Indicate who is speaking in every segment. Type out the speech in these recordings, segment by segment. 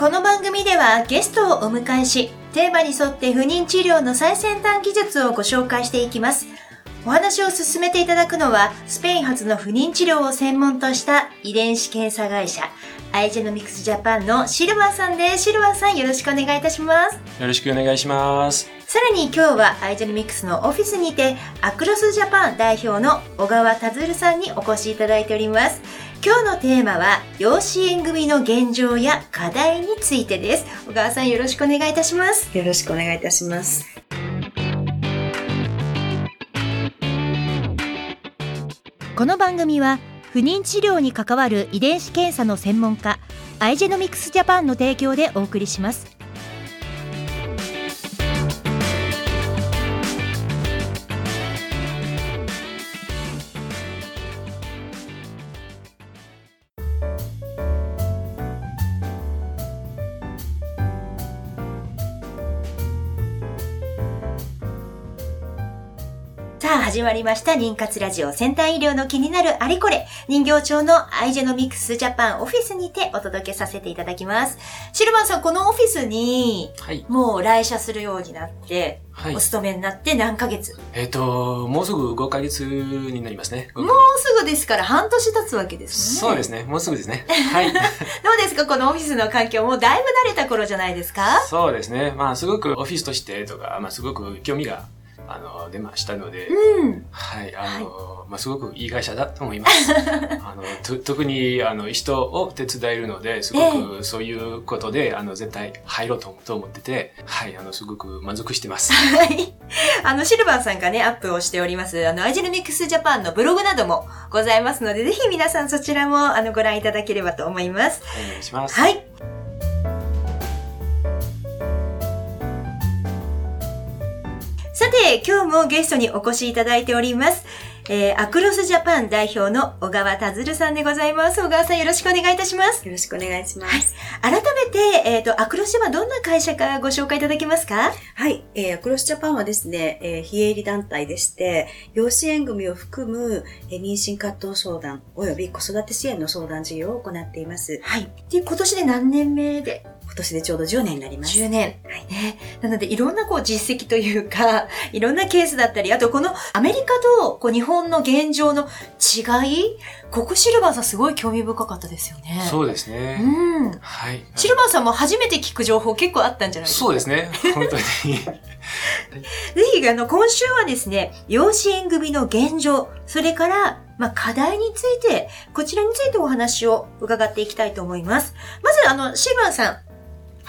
Speaker 1: この番組ではゲストをお迎えしテーマに沿って不妊治療の最先端技術をご紹介していきます。お話を進めていただくのは、スペイン発の不妊治療を専門とした遺伝子検査会社、アイジェノミクスジャパンのシルバーさんです。シルバーさんよろしくお願いいたします。
Speaker 2: よろしくお願いします。
Speaker 1: さらに今日はアイジェノミクスのオフィスにて、アクロスジャパン代表の小川達さんにお越しいただいております。今日のテーマは養子縁組の現状や課題についてです。小川さんよろしくお願いいたします。
Speaker 3: よろしくお願いいたします。
Speaker 1: この番組は不妊治療に関わる遺伝子検査の専門家アイジェノミクスジャパンの提供でお送りします始まりました。妊活ラジオ先端医療の気になるあれこれ。人形町のアイジェノミクスジャパンオフィスにてお届けさせていただきます。シルバーさん、このオフィスに、もう来社するようになって、はい、お勤めになって何ヶ月？
Speaker 2: えっ、ー、と、もうすぐ5ヶ月になりますね。
Speaker 1: もうすぐですから半年経つわけです
Speaker 2: ね。そうですね。もうすぐですね。はい。どう
Speaker 1: ですか？このオフィスの環境もだいぶ慣れた頃じゃないですか？
Speaker 2: そうですね。まあ、すごくオフィスとしてとか、まあ、すごく興味があの出ましたので、うん、はいあの、はい、まあ、すごくいい会社だと思います。あのと特にあの人を手伝えるのですごくそういうことで、えー、あの絶対入ろうとと思ってて、はいあのすごく満足してます。
Speaker 1: はい。あのシルバーさんがねアップをしておりますあのアイジェルミックスジャパンのブログなどもございますのでぜひ皆さんそちらもあのご覧いただければと思います。
Speaker 2: はい、お願いします。
Speaker 1: はい。今日もゲストにお越しいただいております。えー、アクロスジャパン代表の小川達さんでございます。小川さんよろしくお願いいたします。
Speaker 3: よろしくお願いします。
Speaker 1: はい、改めて、えっ、ー、と、アクロスジャパンどんな会社かご紹介いただけますか？
Speaker 3: はい、えー、アクロスジャパンはですね、えー、非営利団体でして、養子縁組を含む、えー、妊娠葛藤相談及び子育て支援の相談事業を行っています。
Speaker 1: はい。で、今年で何年目で
Speaker 3: 今年でちょうど10年になります。
Speaker 1: 10年。はい。ね。なので、いろんなこう実績というか、いろんなケースだったり、あとこのアメリカとこう日本の現状の違い、ここシルバーさんすごい興味深かったですよね。
Speaker 2: そうですね。
Speaker 1: うん。はい。シルバーさんも初めて聞く情報結構あったんじゃないですか？
Speaker 2: そうですね。本当に。ぜ
Speaker 1: ひ、あの、今週はですね、養子縁組の現状、それから、まあ、課題について、こちらについてお話を伺っていきたいと思います。まず、あの、シルバーさん、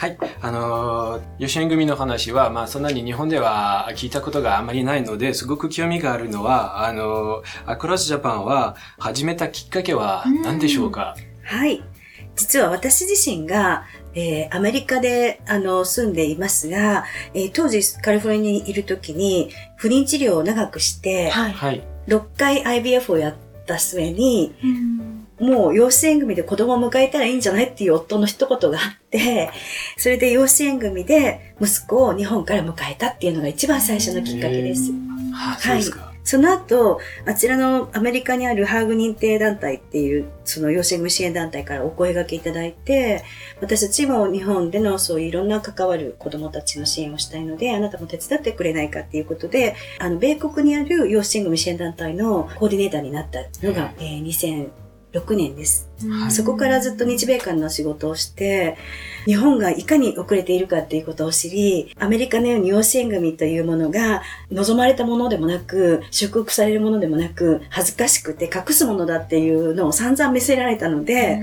Speaker 2: はい。あのー、吉円組の話は、まあ、そんなに日本では聞いたことがあまりないので、すごく興味があるのは、あのー、アクロスジャパンは始めたきっかけは何でしょうか？
Speaker 3: はい。実は私自身が、えー、アメリカで、あの、住んでいますが、えー、当時カリフォルニアにいるときに、不妊治療を長くして、はい、6回 IVF をやった末に、うんもう養子縁組で子供を迎えたらいいんじゃないっていう夫の一言があって、それで養子縁組で息子を日本から迎えたっていうのが一番最初のきっかけです。
Speaker 2: はい。
Speaker 3: その後、あちらのアメリカにあるハーグ認定団体っていう、その養子縁組支援団体からお声掛けいただいて、私たちも日本でのそういういろんな関わる子供たちの支援をしたいので、あなたも手伝ってくれないかっていうことで、あの、米国にある養子縁組支援団体のコーディネーターになったのが、えー、2000 6年です。そこからずっと日米間の仕事をして、日本がいかに遅れているかっていうことを知り、アメリカのように養子縁組というものが望まれたものでもなく、祝福されるものでもなく、恥ずかしくて隠すものだっていうのを散々見せられたので、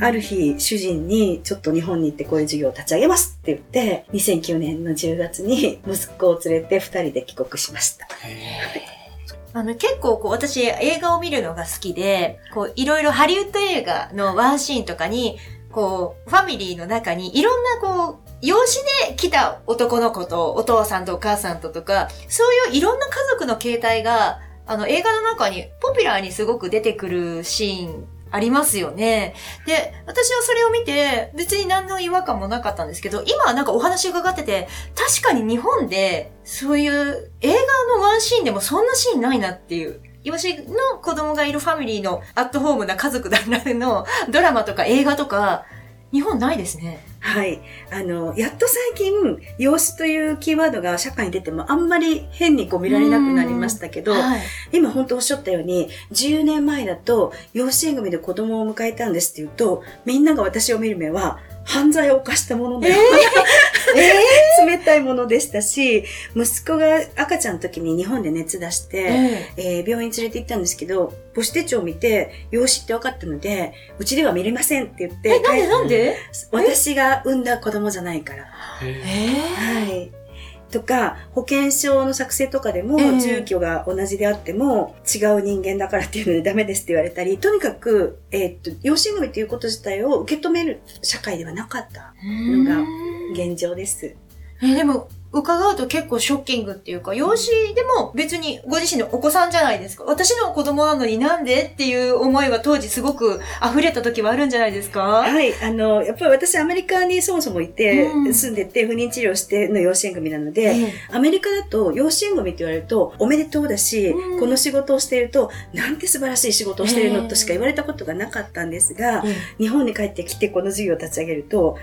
Speaker 3: ある日主人にちょっと日本に行ってこういう授業を立ち上げますって言って、2009年の10月に息子を連れて2人で帰国しました。
Speaker 1: あの、結構こう、私映画を見るのが好きで、こう、いろいろハリウッド映画のワンシーンとかに、こう、ファミリーの中にいろんなこう、養子で来た男の子とお父さんとお母さんととか、そういういろんな家族の形態が、あの映画の中にポピュラーにすごく出てくるシーンありますよね。で、私はそれを見て、別に何の違和感もなかったんですけど、今はなんかお話伺ってて、確かに日本で、そういう映画のワンシーンでもそんなシーンないなっていう。いわしの子供がいるファミリーのアットホームな家族団らのドラマとか映画とか、日本ないですね。
Speaker 3: はい。あの、やっと最近、養子というキーワードが社会に出てもあんまり変にこう見られなくなりましたけど、はい、今本当おっしゃったように、10年前だと養子縁組で子供を迎えたんですって言うと、みんなが私を見る目は、犯罪を犯したものだよ。えー、えー、冷たいものでしたし、息子が赤ちゃんの時に日本で熱出して、えー、えー、病院連れて行ったんですけど、母子手帳を見て、養子って分かったので、うちでは見れませんって言って。
Speaker 1: え、なんでなんで？
Speaker 3: 私が産んだ子供じゃないから。
Speaker 1: えー、
Speaker 3: はい。とか、保険証の作成とかでも、住居が同じであっても、違う人間だからっていうのでダメですって言われたり、とにかく、えー、っと、養子組ということ自体を受け止める社会ではなかったのが現状です。
Speaker 1: えー、でも、伺うと結構ショッキングっていうか、養子でも別にご自身のお子さんじゃないですか。私の子供なのになんでっていう思いは当時すごく溢れた時はあるんじゃないですか
Speaker 3: はい。あの、やっぱり私アメリカにそもそもいて、うん、住んでて不妊治療しての養子縁組なので、えアメリカだと養子縁組って言われるとおめでとうだし、うん、この仕事をしていると、なんて素晴らしい仕事をしているのとしか言われたことがなかったんですが、え日本に帰ってきてこの授業を立ち上げると、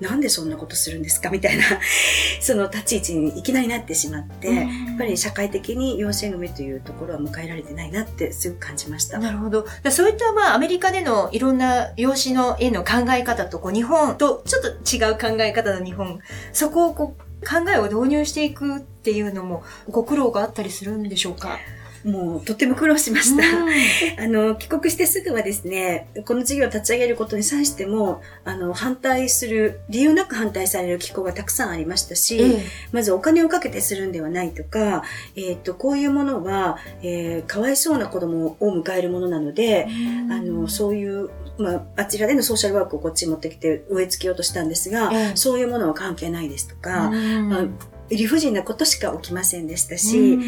Speaker 3: なんでそんなことするんですか？みたいな その立ち位置にいきなりなってしまって、やっぱり社会的に養子縁組というところは迎えられてないなってすごく感じました。
Speaker 1: なるほど。そういったまあアメリカでのいろんな養子の絵の考え方とこう日本とちょっと違う考え方の日本、そこをこう考えを導入していくっていうのもご苦労があったりするんでしょうか？
Speaker 3: もうとても苦労しました。あの、帰国してすぐはですね、この事業を立ち上げることに際しても、あの、反対する、理由なく反対される機構がたくさんありましたし、えー、まずお金をかけてするんではないとか、えっ、ー、と、こういうものは、えー、かわいそうな子供を迎えるものなので、あの、そういう、まあ、あちらでのソーシャルワークをこっちに持ってきて植え付けようとしたんですが、えー、そういうものは関係ないですとか、まあ理不尽なことしか起きませんでしたし、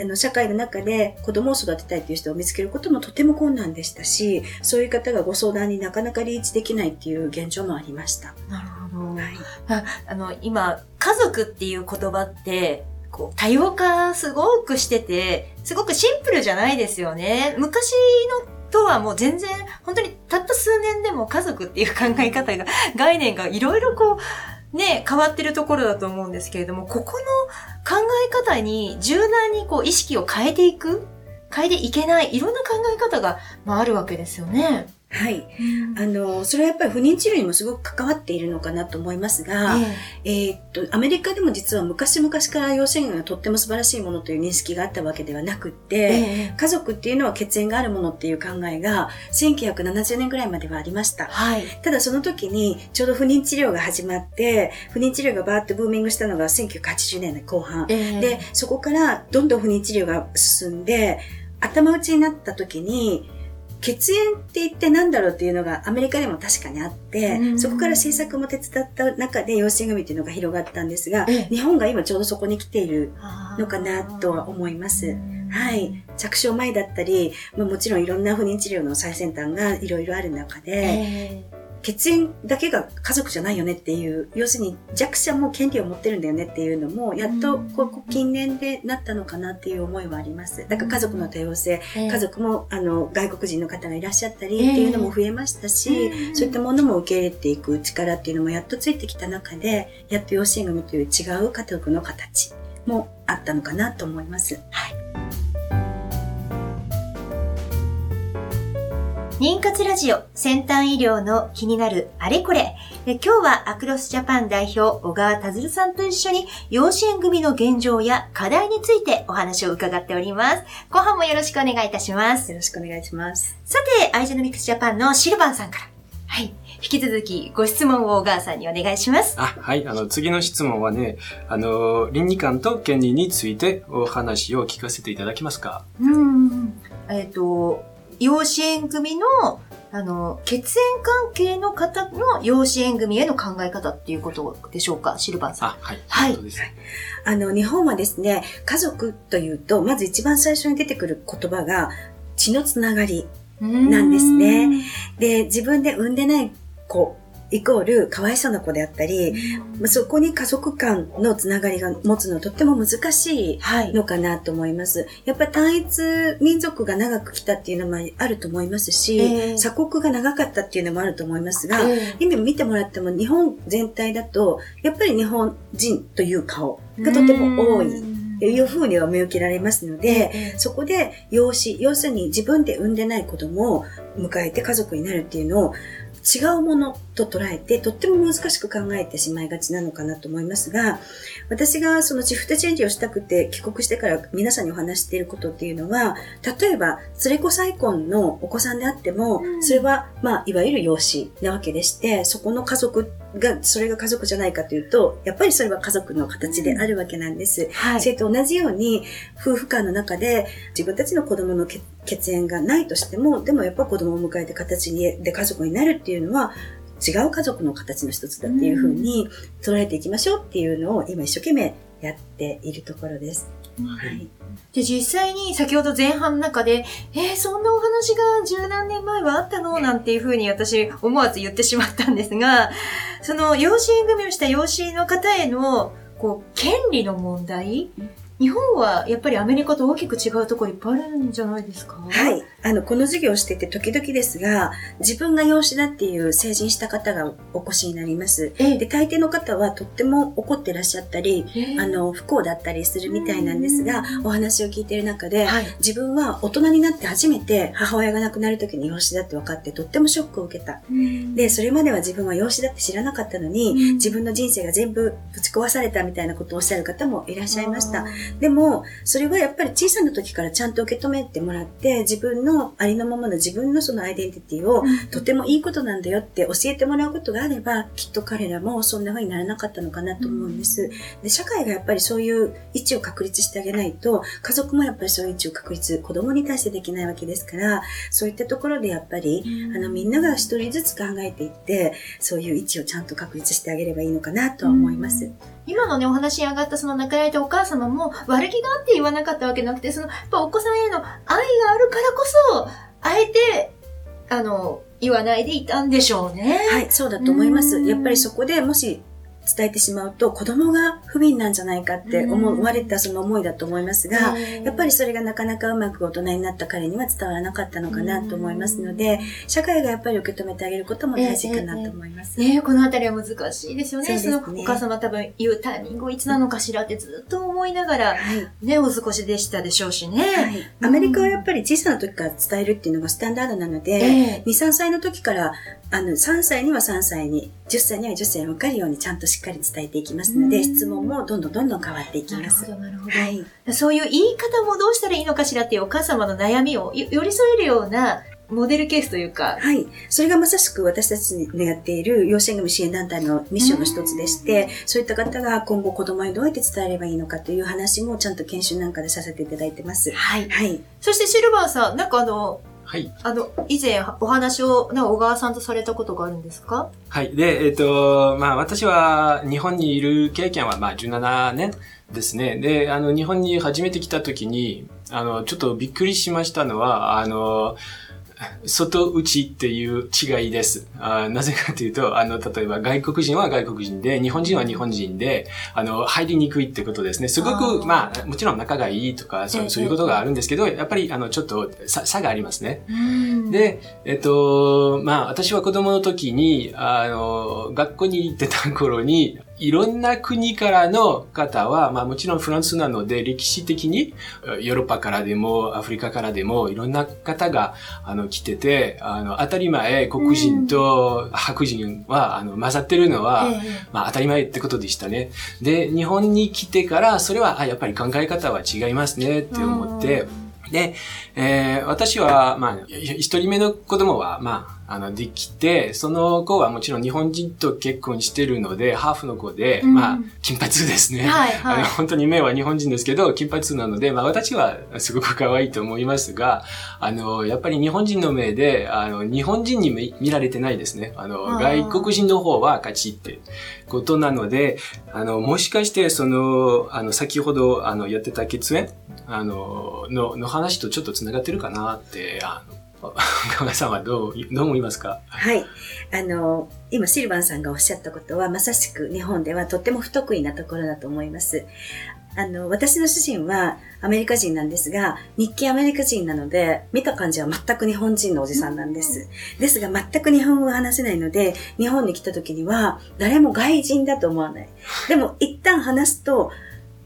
Speaker 3: あの社会の中で子供を育てたいという人を見つけることもとても困難でしたし、そういう方がご相談になかなかリーチできないっていう現状もありました。
Speaker 1: なるほど。はい、ああの、今、家族っていう言葉って、こう、多様化すごくしてて、すごくシンプルじゃないですよね。昔のとはもう全然、本当にたった数年でも家族っていう考え方が、概念がいろいろこう、ね、変わってるところだと思うんですけれども、ここの考え方に柔軟にこう意識を変えていく、変えていけない、いろんな考え方が、まあ、あるわけですよね。
Speaker 3: はい。あの、それはやっぱり不妊治療にもすごく関わっているのかなと思いますが、えー、えー、っと、アメリカでも実は昔々から養子縁がとっても素晴らしいものという認識があったわけではなくって、えー、家族っていうのは血縁があるものっていう考えが1970年ぐらいまではありました。はい。ただその時にちょうど不妊治療が始まって、不妊治療がバーッとブーミングしたのが1980年代後半。えー、で、そこからどんどん不妊治療が進んで、頭打ちになった時に、血縁って言ってなんだろうっていうのがアメリカでも確かにあって、そこから政策も手伝った中で養子縁組っていうのが広がったんですが、日本が今ちょうどそこに来ているのかなとは思います。はい。着床前だったり、まあ、もちろんいろんな不妊治療の最先端がいろいろある中で、血縁だけが家族じゃないよねっていう、要するに弱者も権利を持ってるんだよねっていうのも、やっとここ近年でなったのかなっていう思いはあります。だから家族の多様性、家族もあの外国人の方がいらっしゃったりっていうのも増えましたし、そういったものも受け入れていく力っていうのもやっとついてきた中で、やっと養子縁組という違う家族の形もあったのかなと思います。はい
Speaker 1: 妊活ラジオ先端医療の気になるあれこれ。今日はアクロスジャパン代表小川達さんと一緒に養子縁組の現状や課題についてお話を伺っております。後半もよろしくお願いいたします。
Speaker 3: よろしくお願いします。
Speaker 1: さて、アイジェノミクスジャパンのシルバンさんから。はい。引き続きご質問を小川さんにお願いします。
Speaker 2: あ、はい。あの、次の質問はね、あの、倫理観と権利についてお話を聞かせていただけますか？
Speaker 1: うん。えっ、ー、と、養子縁組のあの、血縁関係の方の養子縁組への考え方っていうことでしょうか、シルバンさん。
Speaker 2: あ、はい。はい。
Speaker 3: あの、日本はですね、家族というと、まず一番最初に出てくる言葉が、血のつながりなんですね。で、自分で産んでない子イコールかわいそうな子であったり、うん、そこに家族間のつながりが持つのとっても難しいのかなと思います。はい、やっぱり単一民族が長く来たっていうのもあると思いますし、えー、鎖国が長かったっていうのもあると思いますが、えー、今見てもらっても日本全体だと、やっぱり日本人という顔がとても多い。いうふうには見受けられますので、え。そこで養子、要するに自分で産んでない子供を迎えて家族になるっていうのを違うものと捉えて、とっても難しく考えてしまいがちなのかなと思いますが、私がそのシフトチェンジをしたくて帰国してから皆さんにお話していることっていうのは、例えば、連れ子再婚のお子さんであっても、それは、まあ、いわゆる養子なわけでして、そこの家族が、それが家族じゃないかというと、やっぱりそれは家族の形であるわけなんです。はい、それと同じように、夫婦間の中で自分たちの子供の血縁がないとしても、でもやっぱ子供を迎えて形に、で家族になるっていうのは、違う家族の形の一つだっていうふうに捉えていきましょうっていうのを今一生懸命やっているところです。はい。
Speaker 1: で、実際に先ほど前半の中で、えー、そんなお話が十何年前はあったの？なんていうふうに私思わず言ってしまったんですが、その養子縁組をした養子の方への、こう、権利の問題？日本はやっぱりアメリカと大きく違うところいっぱいあるんじゃないですか？
Speaker 3: はい。あの、この授業をしてて時々ですが、自分が養子だっていう成人した方がお越しになります。で、大抵の方はとっても怒ってらっしゃったり、あの、不幸だったりするみたいなんですが、お話を聞いている中で、はい、自分は大人になって初めて母親が亡くなる時に養子だって分かってとってもショックを受けた。で、それまでは自分は養子だって知らなかったのに、自分の人生が全部ぶち壊されたみたいなことをおっしゃる方もいらっしゃいました。でも、それはやっぱり小さな時からちゃんと受け止めてもらって、自分のありのままの自分のそのアイデンティティを、とてもいいことなんだよって教えてもらうことがあれば、きっと彼らもそんな風にならなかったのかなと思うんです。で、社会がやっぱりそういう位置を確立してあげないと、家族もやっぱりそういう位置を確立、子供に対してできないわけですから、そういったところでやっぱり、あの、みんなが一人ずつ考えていって、そういう位置をちゃんと確立してあげればいいのかなとは思います。
Speaker 1: 今のね、お話に上がったその亡くなられたお母様も悪気があって言わなかったわけなくて、その、やっぱお子さんへの愛があるからこそ、あえて、あの、言わないでいたんでしょうね。
Speaker 3: はい、そうだと思います。やっぱりそこでもし伝えてしまうと子供が不憫なんじゃないかって思われたその思いだと思いますが、やっぱりそれがなかなかうまく大人になった彼には伝わらなかったのかなと思いますので、社会がやっぱり受け止めてあげることも大事かなと思います。
Speaker 1: えー、えー、このあたりは難しいですよね。そ、ね、のお母様多分言うタイミングいつなのかしらってずっと思いながら、はい、ね、お少しでしたでしょうしね。はい。
Speaker 3: アメリカはやっぱり小さな時から伝えるっていうのがスタンダードなので、えー、2、3歳の時からあの、3歳には3歳に、10歳には10歳に分かるようにちゃんとしっかり伝えていきますので、質問もどんどんどんどん変わっていきます。
Speaker 1: なるほど、なるほど。はい。そういう言い方もどうしたらいいのかしらっていうお母様の悩みを寄り添えるようなモデルケースというか。
Speaker 3: はい。それがまさしく私たちのやっている養子縁組支援団体のミッションの一つでして、そういった方が今後子供にどうやって伝えればいいのかという話もちゃんと研修なんかでさせていただいてます。
Speaker 1: はい。はい。そしてシルバーさん、なんかあの、はい。あの、以前お話を、な小川さんとされたことがあるんですか？
Speaker 2: はい。で、えっ、ー、と、まあ私は日本にいる経験はまあ17年ですね。で、あの、日本に初めて来た時に、あの、ちょっとびっくりしましたのは、あの、外内っていう違いです。あなぜかというと、あの、例えば外国人は外国人で、日本人は日本人で、あの、入りにくいってことですね。すごく、まあ、もちろん仲がいいとか、そうそういうことがあるんですけど、やっぱり、あの、ちょっと差差がありますね。で、えっと、まあ、私は子供の時に、あの、学校に行ってた頃に、いろんな国からの方は、まあもちろんフランスなので歴史的にヨーロッパからでもアフリカからでもいろんな方があの来てて、あの当たり前黒人と白人はあの混ざってるのは、まあ当たり前ってことでしたね。で、日本に来てからそれはあやっぱり考え方は違いますねって思って、で、えー、私は、まあ、一人目の子供は、まあ、あの、できて、その子はもちろん日本人と結婚してるので、ハーフの子で、うん、まあ、金髪ですね。はい、はい。あの、本当に目は日本人ですけど、金髪なので、まあ私はすごく可愛いと思いますが、あの、やっぱり日本人の目で、あの、日本人に見られてないですね。あの、外国人の方は勝ちってことなので、あの、もしかして、その、あの、先ほど、あの、やってた血縁あの、の、の話とちょっと繋がってるかなって、あの、岡村さんはどう、どう思いますか？
Speaker 3: はい。あの、今シルバンさんがおっしゃったことは、まさしく日本ではとっても不得意なところだと思います。あの、私の主人はアメリカ人なんですが、日系アメリカ人なので、見た感じは全く日本人のおじさんなんです。ですが、全く日本語が話せないので、日本に来た時には、誰も外人だと思わない。でも、一旦話すと、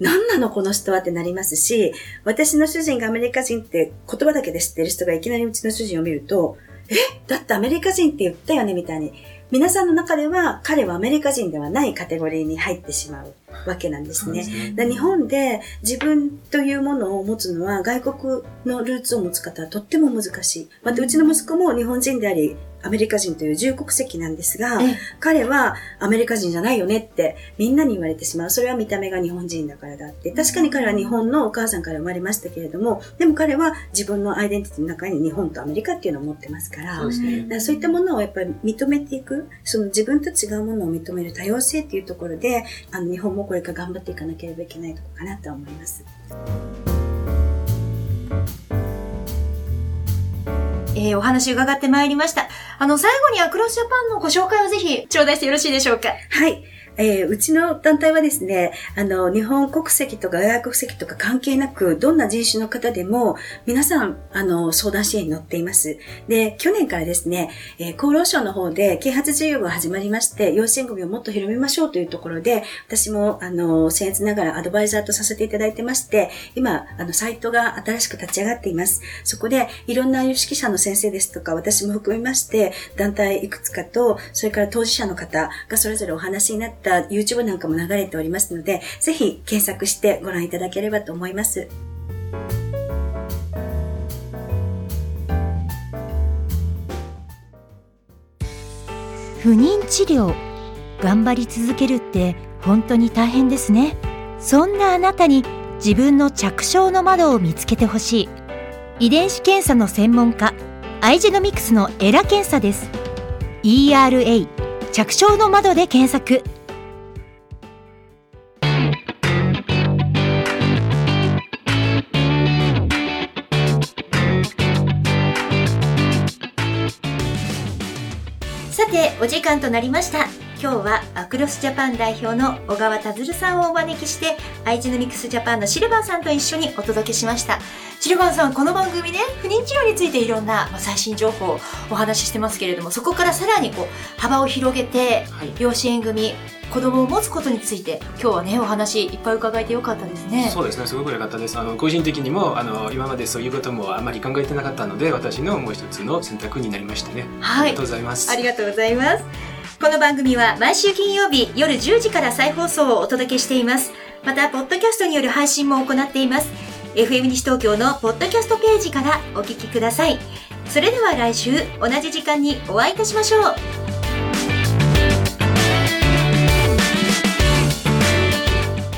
Speaker 3: 何なのこの人はってなりますし、私の主人がアメリカ人って言葉だけで知ってる人がいきなりうちの主人を見ると、えだってアメリカ人って言ったよねみたいに。皆さんの中では彼はアメリカ人ではないカテゴリーに入ってしまうわけなんですね。で日本で自分というものを持つのは外国のルーツを持つ方はとっても難しい。またうちの息子も日本人であり、アメリカ人という重国籍なんですが、彼はアメリカ人じゃないよねってみんなに言われてしまう。それは見た目が日本人だからだって。確かに彼は日本のお母さんから生まれましたけれども、でも彼は自分のアイデンティティの中に日本とアメリカっていうのを持ってますから、そう、ね,、からそういったものをやっぱり認めていく、その自分と違うものを認める多様性っていうところで、あの日本もこれから頑張っていかなければいけないところかなと思います。
Speaker 1: えー、お話伺ってまいりました。あの、最後にアクロスジャパンのご紹介をぜひ頂戴してよろしいでしょうか？
Speaker 3: はい。えー、うちの団体はですね、あの、日本国籍とか外国籍とか関係なく、どんな人種の方でも、皆さん、あの、相談支援に乗っています。で、去年からですね、えー、厚労省の方で、啓発事業が始まりまして、養子縁組をもっと広めましょうというところで、私も、あの、僭越ながらアドバイザーとさせていただいてまして、今、あの、サイトが新しく立ち上がっています。そこで、いろんな有識者の先生ですとか、私も含めまして、団体いくつかと、それから当事者の方がそれぞれお話になってた YouTube なんかも流れておりますので、ぜひ検索してご覧いただければと思います。
Speaker 1: 不妊治療頑張り続けるって本当に大変ですね。そんなあなたに自分の着床の窓を見つけてほしい。遺伝子検査の専門家アイジェノミクスのエラ検査です。ERA 着床の窓で検索。お時間となりました。今日はアクロスジャパン代表の小川達さんをお招きして愛知のミックスジャパンのシルバーさんと一緒にお届けしました。シルバーさんこの番組で不妊治療についていろんな最新情報をお話ししてますけれどもそこからさらにこう幅を広げて、はい、養子縁組子供を持つことについて今日はねお話いっぱい伺えてよかったですね。
Speaker 2: そうですね。すごく良かったです。あの個人的にもあの今までそういうこともあまり考えてなかったので私のもう一つの選択になりましたね、はい、ありがとうございます。
Speaker 1: ありがとうございます。この番組は毎週金曜日夜10時から再放送をお届けしています。またポッドキャストによる配信も行っています。FM 西東京のポッドキャストページからお聞きください。それでは来週同じ時間にお会いいたしましょう